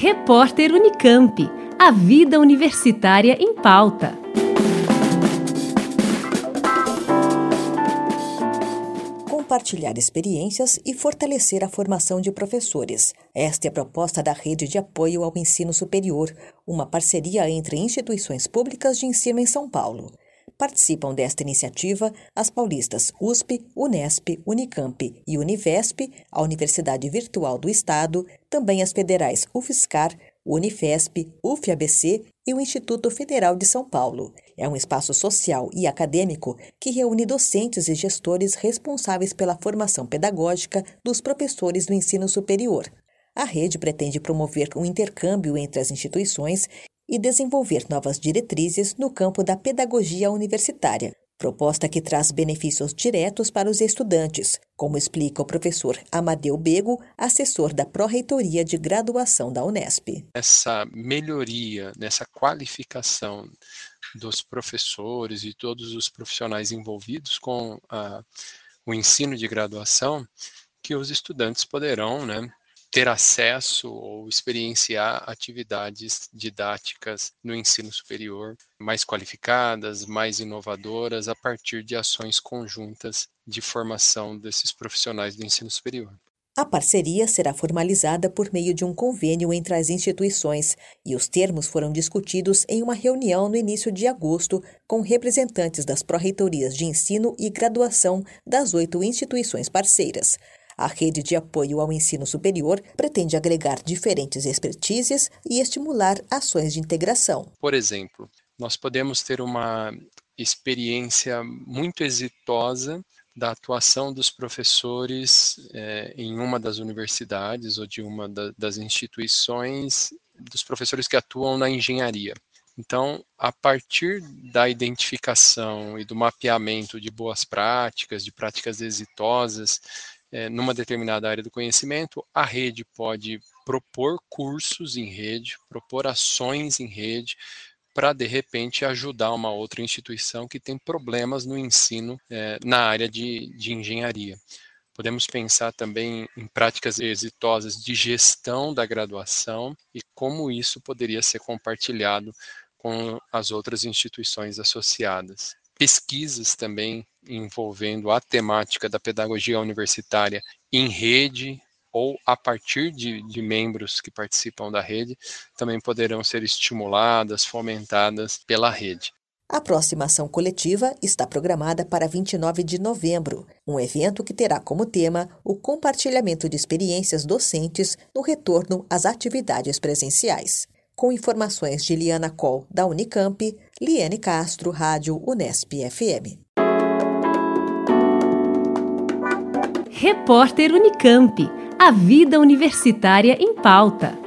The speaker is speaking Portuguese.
Repórter Unicamp. A vida universitária em pauta. Compartilhar experiências e fortalecer a formação de professores. Esta é a proposta da Rede de Apoio ao Ensino Superior, uma parceria entre instituições públicas de ensino em São Paulo. Participam desta iniciativa as paulistas USP, Unesp, Unicamp e Univesp, a Universidade Virtual do Estado, também as federais UFSCar, Unifesp, UFABC e o Instituto Federal de São Paulo. É um espaço social e acadêmico que reúne docentes e gestores responsáveis pela formação pedagógica dos professores do ensino superior. A rede pretende promover um intercâmbio entre as instituições e desenvolver novas diretrizes no campo da pedagogia universitária, proposta que traz benefícios diretos para os estudantes, como explica o professor Amadeu Bego, assessor da Pró-Reitoria de Graduação da Unesp. Essa melhoria nessa qualificação dos professores e todos os profissionais envolvidos com a, o ensino de graduação, que os estudantes poderão né, ter acesso ou experienciar atividades didáticas no ensino superior mais qualificadas, mais inovadoras, a partir de ações conjuntas de formação desses profissionais do ensino superior. A parceria será formalizada por meio de um convênio entre as instituições e os termos foram discutidos em uma reunião no início de agosto com representantes das pró-reitorias de ensino e graduação das oito instituições parceiras. A rede de apoio ao ensino superior pretende agregar diferentes expertises e estimular ações de integração. Por exemplo, nós podemos ter uma experiência muito exitosa da atuação dos professores é, em uma das universidades ou de uma da, das instituições, dos professores que atuam na engenharia. Então, a partir da identificação e do mapeamento de boas práticas, de práticas exitosas é, numa determinada área do conhecimento, a rede pode propor cursos em rede, propor ações em rede, para de repente ajudar uma outra instituição que tem problemas no ensino é, na área de, de engenharia. Podemos pensar também em práticas exitosas de gestão da graduação e como isso poderia ser compartilhado com as outras instituições associadas pesquisas também envolvendo a temática da pedagogia universitária em rede ou a partir de, de, membros que participam da rede, também poderão ser estimuladas, fomentadas pela rede. A próxima ação coletiva está programada para 29 de novembro, um evento que terá como tema o compartilhamento de experiências docentes no retorno às atividades presenciais. Com informações de Liana Coll, da Unicamp, Liane Castro, Rádio Unesp FM. Repórter Unicamp. A vida universitária em pauta.